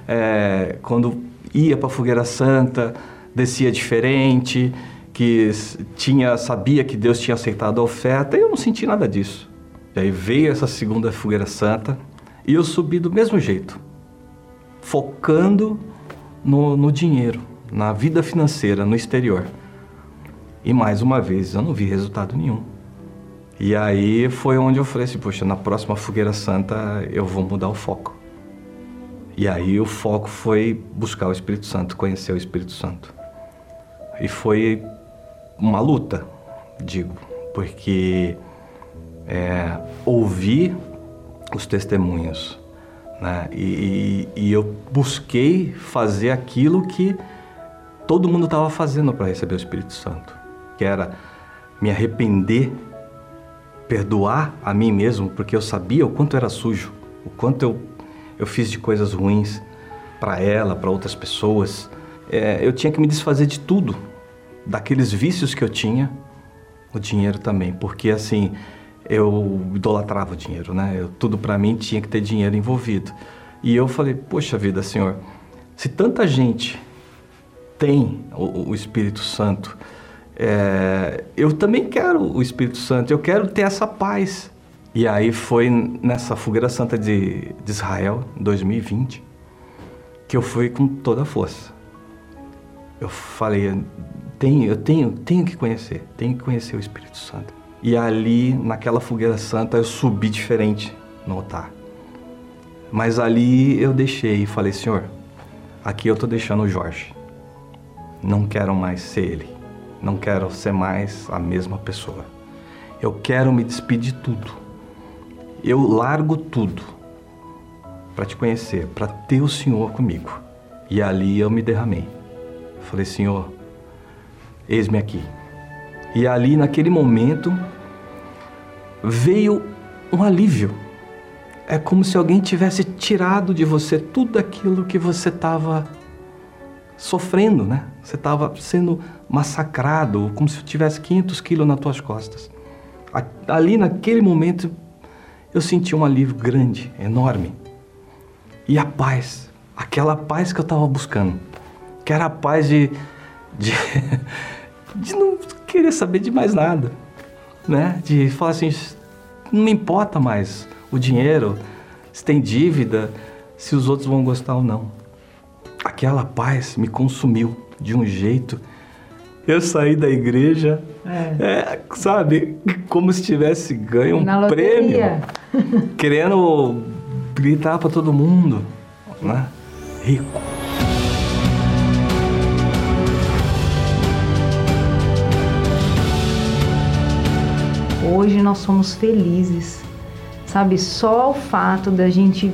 é, quando ia para fogueira santa, descia diferente, que tinha sabia que Deus tinha aceitado a oferta, e eu não senti nada disso. E aí veio essa segunda fogueira santa e eu subi do mesmo jeito, focando no, no dinheiro, na vida financeira, no exterior. E mais uma vez eu não vi resultado nenhum. E aí foi onde eu falei assim, poxa, na próxima fogueira santa eu vou mudar o foco. E aí o foco foi buscar o Espírito Santo, conhecer o Espírito Santo. E foi uma luta, digo, porque é, ouvir os testemunhos, né? E, e, e eu busquei fazer aquilo que todo mundo estava fazendo para receber o Espírito Santo, que era me arrepender perdoar a mim mesmo, porque eu sabia o quanto era sujo, o quanto eu, eu fiz de coisas ruins para ela, para outras pessoas. É, eu tinha que me desfazer de tudo, daqueles vícios que eu tinha, o dinheiro também, porque assim, eu idolatrava o dinheiro, né? Eu, tudo para mim tinha que ter dinheiro envolvido. E eu falei, poxa vida, Senhor, se tanta gente tem o, o Espírito Santo, é, eu também quero o Espírito Santo, eu quero ter essa paz. E aí foi nessa fogueira santa de, de Israel, 2020, que eu fui com toda a força. Eu falei, tenho, eu tenho, tenho que conhecer, tenho que conhecer o Espírito Santo. E ali, naquela fogueira santa, eu subi diferente no altar. Mas ali eu deixei e falei, Senhor, aqui eu estou deixando o Jorge. Não quero mais ser ele. Não quero ser mais a mesma pessoa. Eu quero me despedir de tudo. Eu largo tudo para te conhecer, para ter o Senhor comigo. E ali eu me derramei. Falei, Senhor, eis-me aqui. E ali, naquele momento, veio um alívio. É como se alguém tivesse tirado de você tudo aquilo que você estava sofrendo, né? Você estava sendo massacrado, como se tivesse 500 quilos nas tuas costas. Ali naquele momento eu senti um alívio grande, enorme. E a paz, aquela paz que eu estava buscando, que era a paz de, de, de não querer saber de mais nada, né? De falar assim, não me importa mais o dinheiro, se tem dívida, se os outros vão gostar ou não aquela paz me consumiu de um jeito. Eu saí da igreja, é. É, sabe, como se tivesse ganho um prêmio, querendo gritar para todo mundo, né? Rico. Hoje nós somos felizes, sabe? Só o fato da gente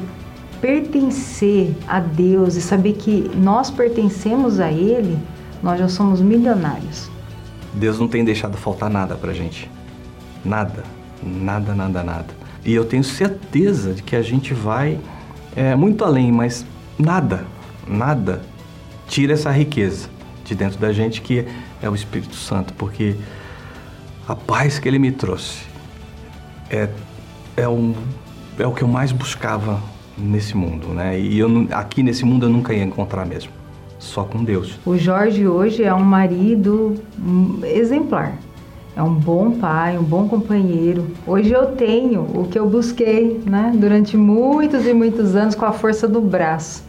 pertencer a Deus e saber que nós pertencemos a Ele, nós já somos milionários. Deus não tem deixado faltar nada pra gente. Nada, nada, nada, nada. E eu tenho certeza de que a gente vai é, muito além, mas nada, nada tira essa riqueza de dentro da gente que é o Espírito Santo, porque a paz que ele me trouxe é, é, um, é o que eu mais buscava nesse mundo, né? E eu aqui nesse mundo eu nunca ia encontrar mesmo, só com Deus. O Jorge hoje é um marido exemplar. é um bom pai, um bom companheiro. Hoje eu tenho o que eu busquei, né, durante muitos e muitos anos com a força do braço.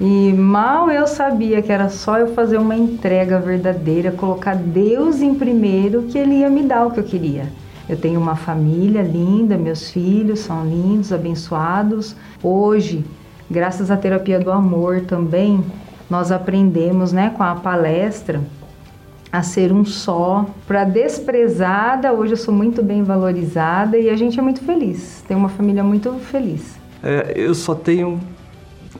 E mal eu sabia que era só eu fazer uma entrega verdadeira, colocar Deus em primeiro, que Ele ia me dar o que eu queria. Eu tenho uma família linda, meus filhos são lindos, abençoados. Hoje, graças à terapia do amor também, nós aprendemos, né, com a palestra, a ser um só. Para desprezada, hoje eu sou muito bem valorizada e a gente é muito feliz. Tem uma família muito feliz. É, eu só tenho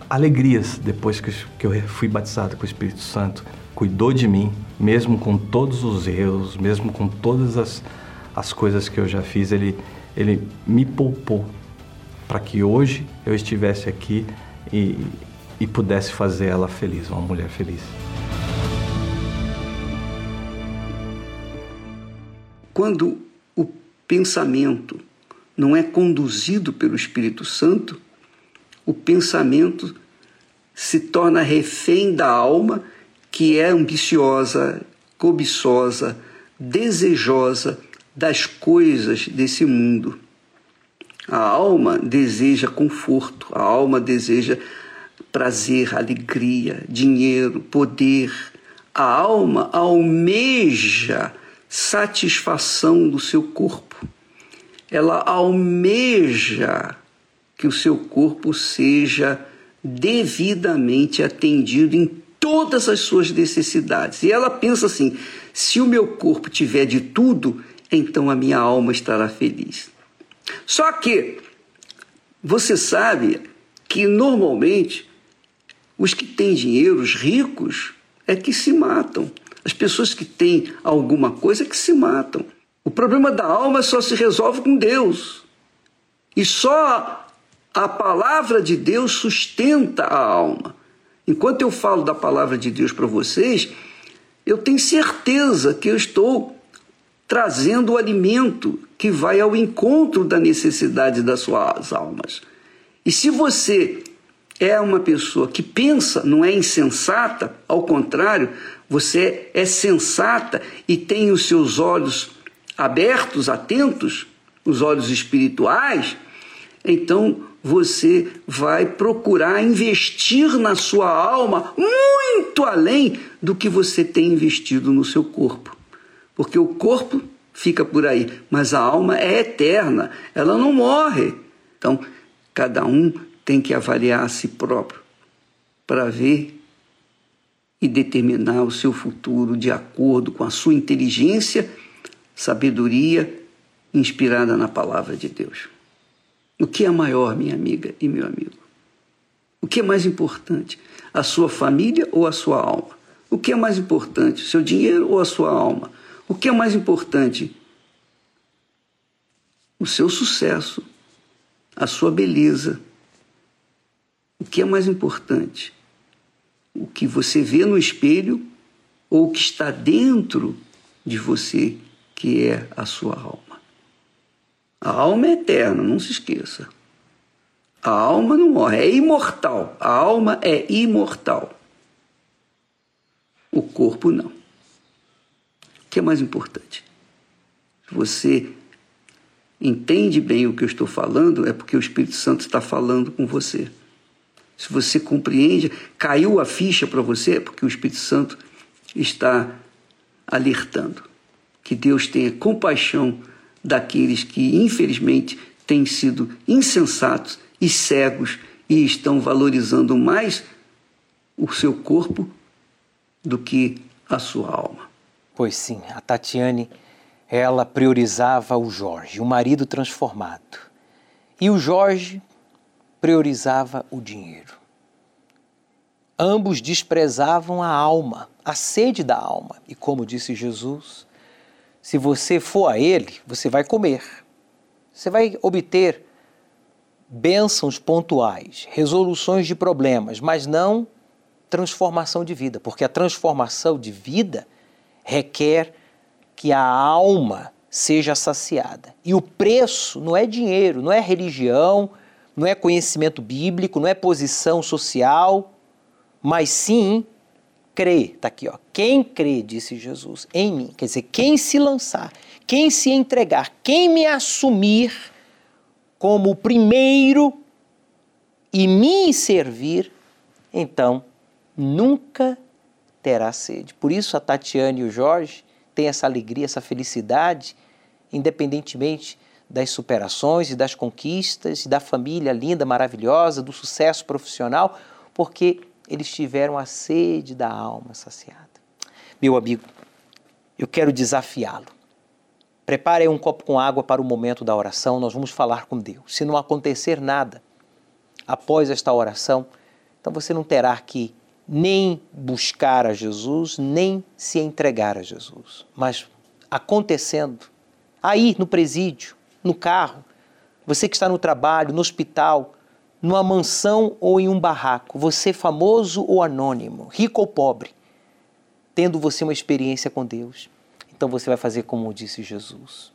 alegrias depois que eu fui batizado com o Espírito Santo. Cuidou de mim, mesmo com todos os erros, mesmo com todas as, as coisas que eu já fiz, ele, ele me poupou para que hoje eu estivesse aqui e, e pudesse fazer ela feliz, uma mulher feliz. Quando o pensamento não é conduzido pelo Espírito Santo, o pensamento se torna refém da alma que é ambiciosa, cobiçosa, desejosa das coisas desse mundo. A alma deseja conforto, a alma deseja prazer, alegria, dinheiro, poder. A alma almeja satisfação do seu corpo. Ela almeja que o seu corpo seja devidamente atendido em todas as suas necessidades. E ela pensa assim: se o meu corpo tiver de tudo, então a minha alma estará feliz. Só que você sabe que normalmente os que têm dinheiro, os ricos, é que se matam. As pessoas que têm alguma coisa é que se matam. O problema da alma só se resolve com Deus. E só a palavra de Deus sustenta a alma. Enquanto eu falo da palavra de Deus para vocês, eu tenho certeza que eu estou trazendo o alimento que vai ao encontro da necessidade das suas almas. E se você é uma pessoa que pensa, não é insensata, ao contrário, você é sensata e tem os seus olhos abertos, atentos, os olhos espirituais, então você vai procurar investir na sua alma muito além do que você tem investido no seu corpo. Porque o corpo fica por aí, mas a alma é eterna, ela não morre. Então, cada um tem que avaliar a si próprio para ver e determinar o seu futuro de acordo com a sua inteligência, sabedoria inspirada na palavra de Deus. O que é maior, minha amiga e meu amigo? O que é mais importante? A sua família ou a sua alma? O que é mais importante? Seu dinheiro ou a sua alma? O que é mais importante? O seu sucesso, a sua beleza. O que é mais importante? O que você vê no espelho ou o que está dentro de você, que é a sua alma? A alma é eterna, não se esqueça. A alma não morre, é imortal. A alma é imortal. O corpo não. O que é mais importante? Se você entende bem o que eu estou falando, é porque o Espírito Santo está falando com você. Se você compreende, caiu a ficha para você, é porque o Espírito Santo está alertando. Que Deus tenha compaixão daqueles que, infelizmente, têm sido insensatos e cegos e estão valorizando mais o seu corpo do que a sua alma. Pois sim, a Tatiane, ela priorizava o Jorge, o marido transformado. E o Jorge priorizava o dinheiro. Ambos desprezavam a alma, a sede da alma. E como disse Jesus, se você for a Ele, você vai comer. Você vai obter bênçãos pontuais, resoluções de problemas, mas não transformação de vida, porque a transformação de vida requer que a alma seja saciada. E o preço não é dinheiro, não é religião, não é conhecimento bíblico, não é posição social, mas sim crê, está aqui, ó, quem crê, disse Jesus, em mim, quer dizer, quem se lançar, quem se entregar, quem me assumir como o primeiro e me servir, então nunca terá sede. Por isso a Tatiane e o Jorge têm essa alegria, essa felicidade, independentemente das superações e das conquistas, da família linda, maravilhosa, do sucesso profissional, porque eles tiveram a sede da alma saciada. Meu amigo, eu quero desafiá-lo. Prepare um copo com água para o momento da oração, nós vamos falar com Deus. Se não acontecer nada após esta oração, então você não terá que nem buscar a Jesus, nem se entregar a Jesus. Mas acontecendo, aí no presídio, no carro, você que está no trabalho, no hospital, numa mansão ou em um barraco, você famoso ou anônimo, rico ou pobre, tendo você uma experiência com Deus, então você vai fazer como disse Jesus.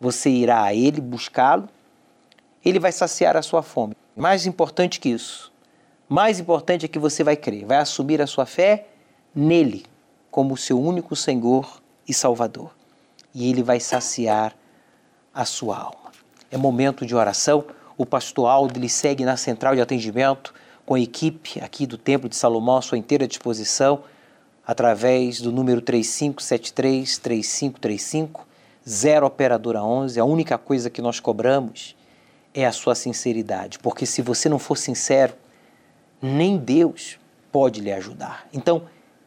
Você irá a Ele buscá-lo, Ele vai saciar a sua fome. Mais importante que isso, mais importante é que você vai crer, vai assumir a sua fé nele como seu único Senhor e Salvador. E Ele vai saciar a sua alma. É momento de oração o pastor Aldo ele segue na central de atendimento com a equipe aqui do Templo de Salomão à sua inteira disposição através do número 3573 3535 0 operadora 11. A única coisa que nós cobramos é a sua sinceridade, porque se você não for sincero, nem Deus pode lhe ajudar. Então,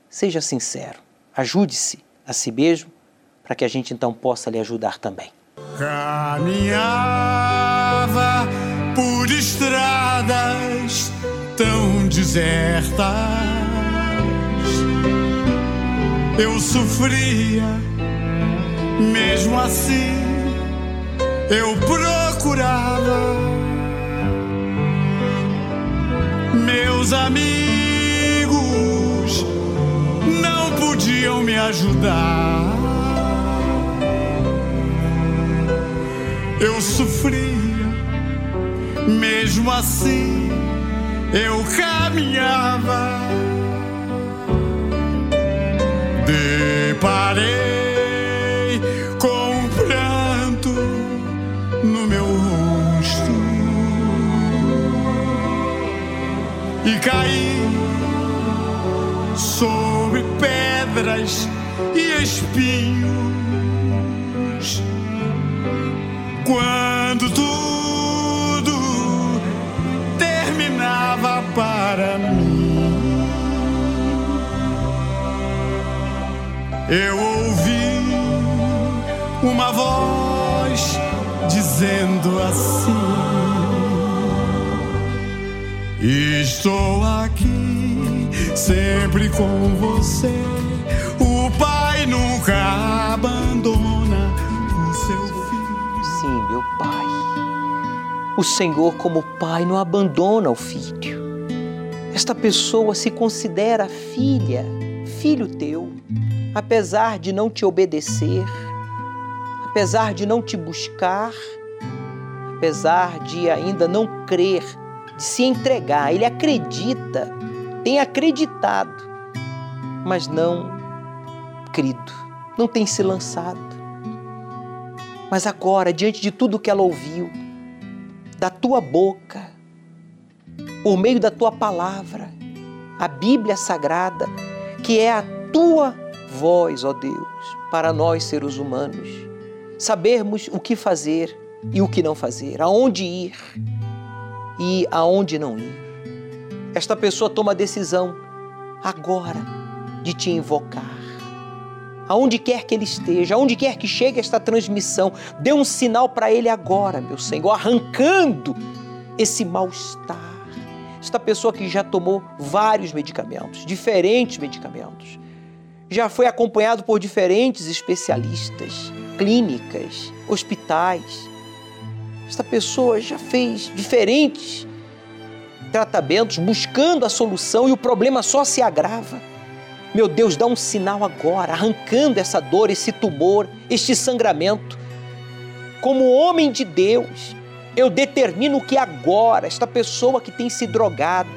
seja sincero, ajude-se a si mesmo para que a gente então possa lhe ajudar também. Caminhava por estradas tão desertas. Eu sofria, mesmo assim eu procurava. Meus amigos não podiam me ajudar. eu sofria, mesmo assim eu caminhava. Deparei caí sobre pedras e espinhos quando tudo terminava para mim. Eu ouvi uma voz dizendo assim: Estou aqui sempre com você. O Pai nunca abandona o seu meu Pai. O Senhor, como Pai, não abandona o filho. Esta pessoa se considera filha, filho teu, apesar de não te obedecer, apesar de não te buscar, apesar de ainda não crer, de se entregar. Ele acredita, tem acreditado, mas não crido, não tem se lançado. Mas agora, diante de tudo que ela ouviu, da tua boca, por meio da tua palavra, a Bíblia Sagrada, que é a tua voz, ó Deus, para nós seres humanos, sabermos o que fazer e o que não fazer, aonde ir e aonde não ir. Esta pessoa toma a decisão agora de te invocar aonde quer que ele esteja, aonde quer que chegue esta transmissão, dê um sinal para ele agora, meu Senhor, arrancando esse mal-estar. Esta pessoa que já tomou vários medicamentos, diferentes medicamentos, já foi acompanhado por diferentes especialistas, clínicas, hospitais. Esta pessoa já fez diferentes tratamentos buscando a solução e o problema só se agrava. Meu Deus, dá um sinal agora, arrancando essa dor, esse tumor, este sangramento. Como homem de Deus, eu determino que agora esta pessoa que tem se drogado,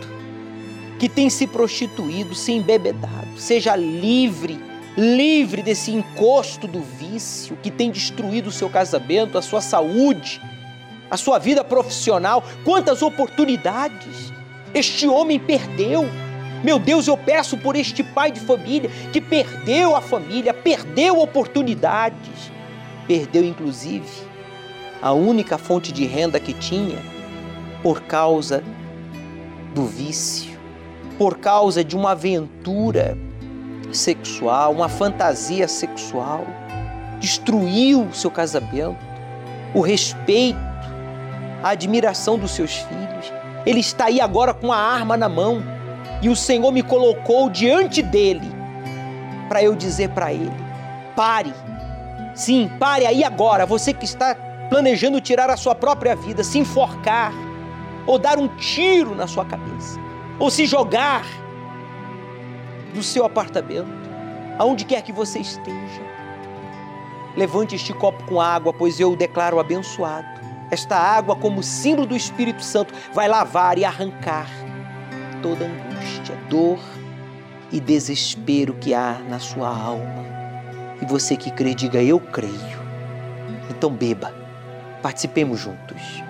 que tem se prostituído, se embebedado. Seja livre, livre desse encosto do vício que tem destruído o seu casamento, a sua saúde, a sua vida profissional. Quantas oportunidades este homem perdeu. Meu Deus, eu peço por este pai de família que perdeu a família, perdeu oportunidades, perdeu inclusive a única fonte de renda que tinha por causa do vício, por causa de uma aventura sexual, uma fantasia sexual, destruiu o seu casamento, o respeito, a admiração dos seus filhos. Ele está aí agora com a arma na mão e o Senhor me colocou diante dele para eu dizer para ele: pare. Sim, pare aí agora, você que está planejando tirar a sua própria vida, se enforcar, ou dar um tiro na sua cabeça, ou se jogar do seu apartamento, aonde quer que você esteja. Levante este copo com água, pois eu o declaro abençoado. Esta água, como símbolo do Espírito Santo, vai lavar e arrancar toda angústia, dor e desespero que há na sua alma. E você que crê, diga: Eu creio. Então beba, participemos juntos.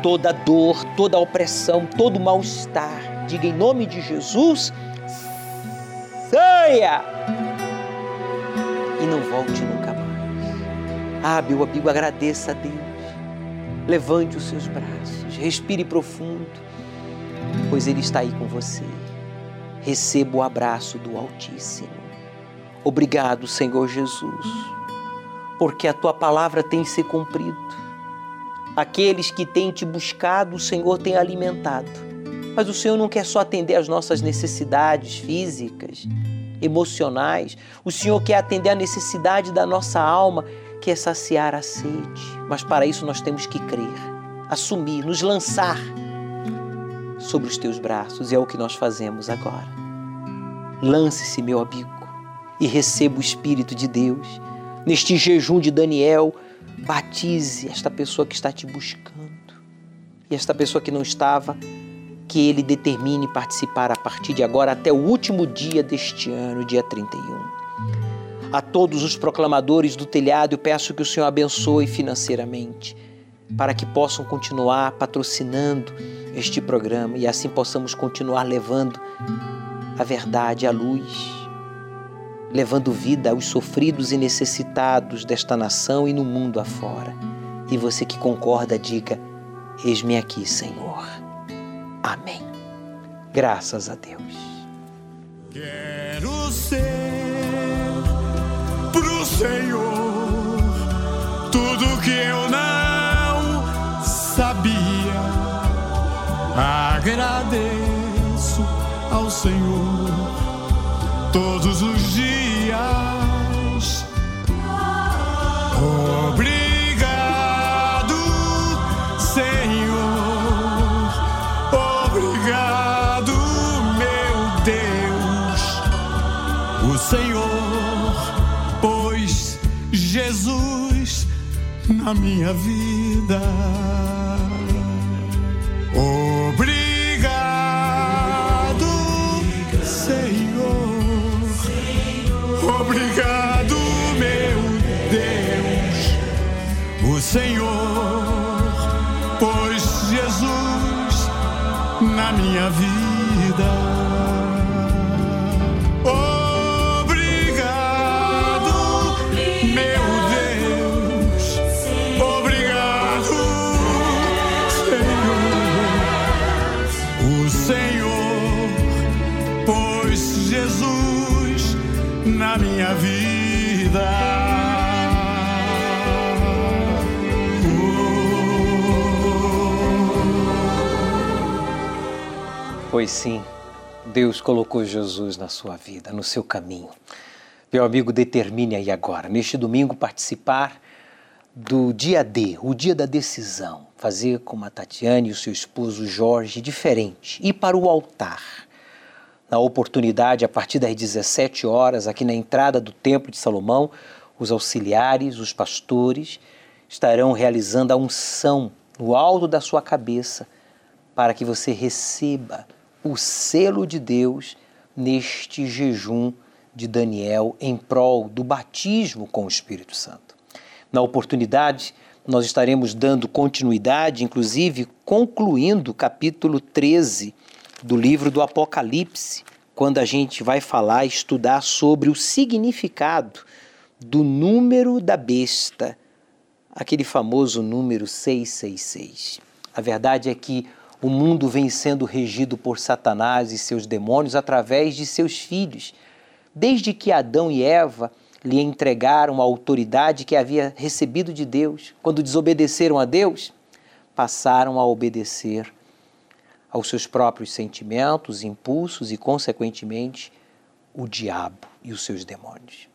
Toda dor, toda opressão, todo mal-estar, diga em nome de Jesus: saia! E não volte nunca mais. Ah, meu amigo, agradeça a Deus Levante os seus braços, respire profundo, pois Ele está aí com você. Receba o abraço do Altíssimo. Obrigado, Senhor Jesus, porque a tua palavra tem se cumprido. Aqueles que têm te buscado, o Senhor tem alimentado. Mas o Senhor não quer só atender às nossas necessidades físicas, emocionais. O Senhor quer atender à necessidade da nossa alma que é saciar a sede, mas para isso nós temos que crer, assumir, nos lançar sobre os teus braços, e é o que nós fazemos agora. Lance-se, meu amigo, e receba o Espírito de Deus. Neste jejum de Daniel, batize esta pessoa que está te buscando. E esta pessoa que não estava, que ele determine participar a partir de agora até o último dia deste ano, dia 31 a todos os proclamadores do telhado, eu peço que o Senhor abençoe financeiramente, para que possam continuar patrocinando este programa e assim possamos continuar levando a verdade à luz, levando vida aos sofridos e necessitados desta nação e no mundo afora. E você que concorda, diga: Eis-me aqui, Senhor. Amém. Graças a Deus. Quero ser pro Senhor tudo que eu não sabia. Agradeço ao Senhor todos os dias. Obrigado, na minha vida. Obrigado, Senhor. Obrigado, meu Deus. O Senhor pôs Jesus na minha vida. Na minha vida. Pois sim, Deus colocou Jesus na sua vida, no seu caminho. Meu amigo, determine aí agora, neste domingo, participar do dia D, o dia da decisão. Fazer como a Tatiane e o seu esposo Jorge diferente. Ir para o altar na oportunidade, a partir das 17 horas, aqui na entrada do Templo de Salomão, os auxiliares, os pastores, estarão realizando a unção no alto da sua cabeça, para que você receba o selo de Deus neste jejum de Daniel em prol do batismo com o Espírito Santo. Na oportunidade, nós estaremos dando continuidade, inclusive concluindo o capítulo 13 do livro do Apocalipse, quando a gente vai falar, estudar sobre o significado do número da besta, aquele famoso número 666. A verdade é que o mundo vem sendo regido por Satanás e seus demônios através de seus filhos, desde que Adão e Eva lhe entregaram a autoridade que havia recebido de Deus. Quando desobedeceram a Deus, passaram a obedecer aos seus próprios sentimentos, impulsos e, consequentemente, o diabo e os seus demônios.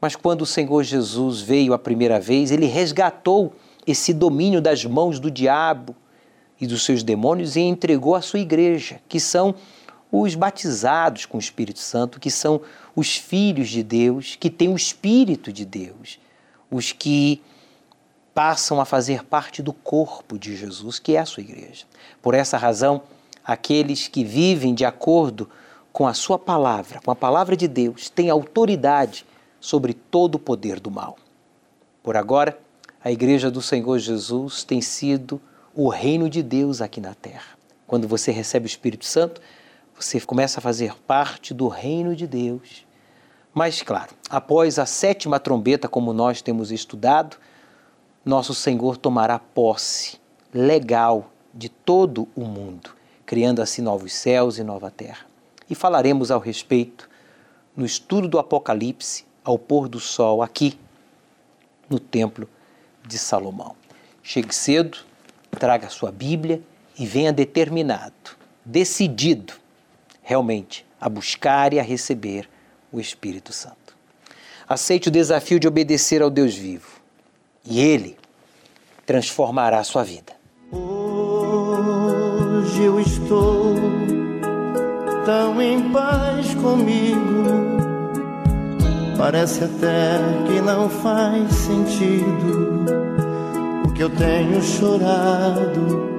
Mas quando o Senhor Jesus veio a primeira vez, ele resgatou esse domínio das mãos do diabo e dos seus demônios e entregou à sua igreja, que são os batizados com o Espírito Santo, que são os filhos de Deus, que têm o Espírito de Deus, os que passam a fazer parte do corpo de Jesus, que é a sua igreja. Por essa razão, aqueles que vivem de acordo com a sua palavra, com a palavra de Deus, têm autoridade sobre todo o poder do mal. Por agora, a igreja do Senhor Jesus tem sido o reino de Deus aqui na terra. Quando você recebe o Espírito Santo, você começa a fazer parte do reino de Deus. Mas, claro, após a sétima trombeta, como nós temos estudado, nosso Senhor tomará posse legal de todo o mundo, criando assim novos céus e nova terra. E falaremos ao respeito no estudo do Apocalipse ao pôr do sol aqui no Templo de Salomão. Chegue cedo, traga sua Bíblia e venha determinado, decidido, realmente, a buscar e a receber o Espírito Santo. Aceite o desafio de obedecer ao Deus vivo e Ele transformará a sua vida. Hoje eu estou tão em paz comigo, parece até que não faz sentido o que eu tenho chorado,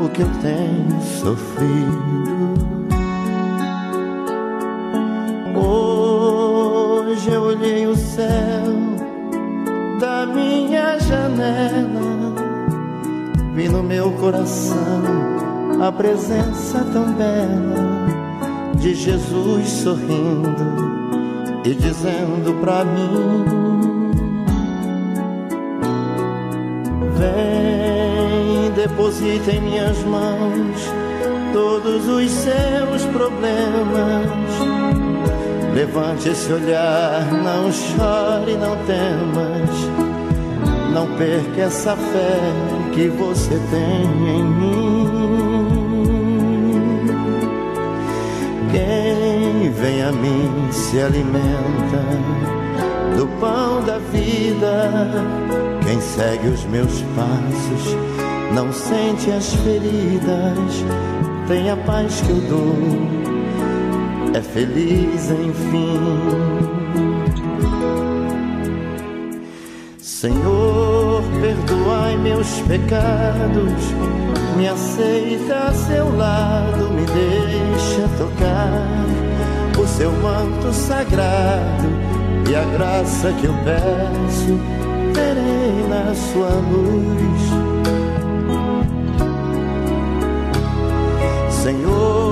o que eu tenho sofrido. Hoje eu olhei o céu da minha janela, vi no meu coração a presença tão bela de Jesus sorrindo e dizendo pra mim: Vem, deposita em minhas mãos todos os seus problemas Levante esse olhar, não chore, não temas. Não perca essa fé que você tem em mim. Quem vem a mim se alimenta do pão da vida. Quem segue os meus passos não sente as feridas. Tem a paz que eu dou é feliz enfim. Senhor, perdoai meus pecados, me aceita a seu lado, me deixa tocar o seu manto sagrado e a graça que eu peço terei na sua luz. Senhor,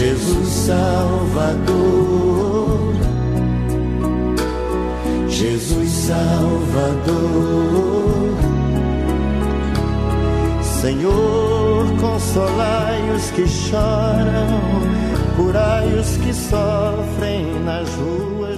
Jesus Salvador, Jesus Salvador, Senhor, consolai os que choram, curai os que sofrem nas ruas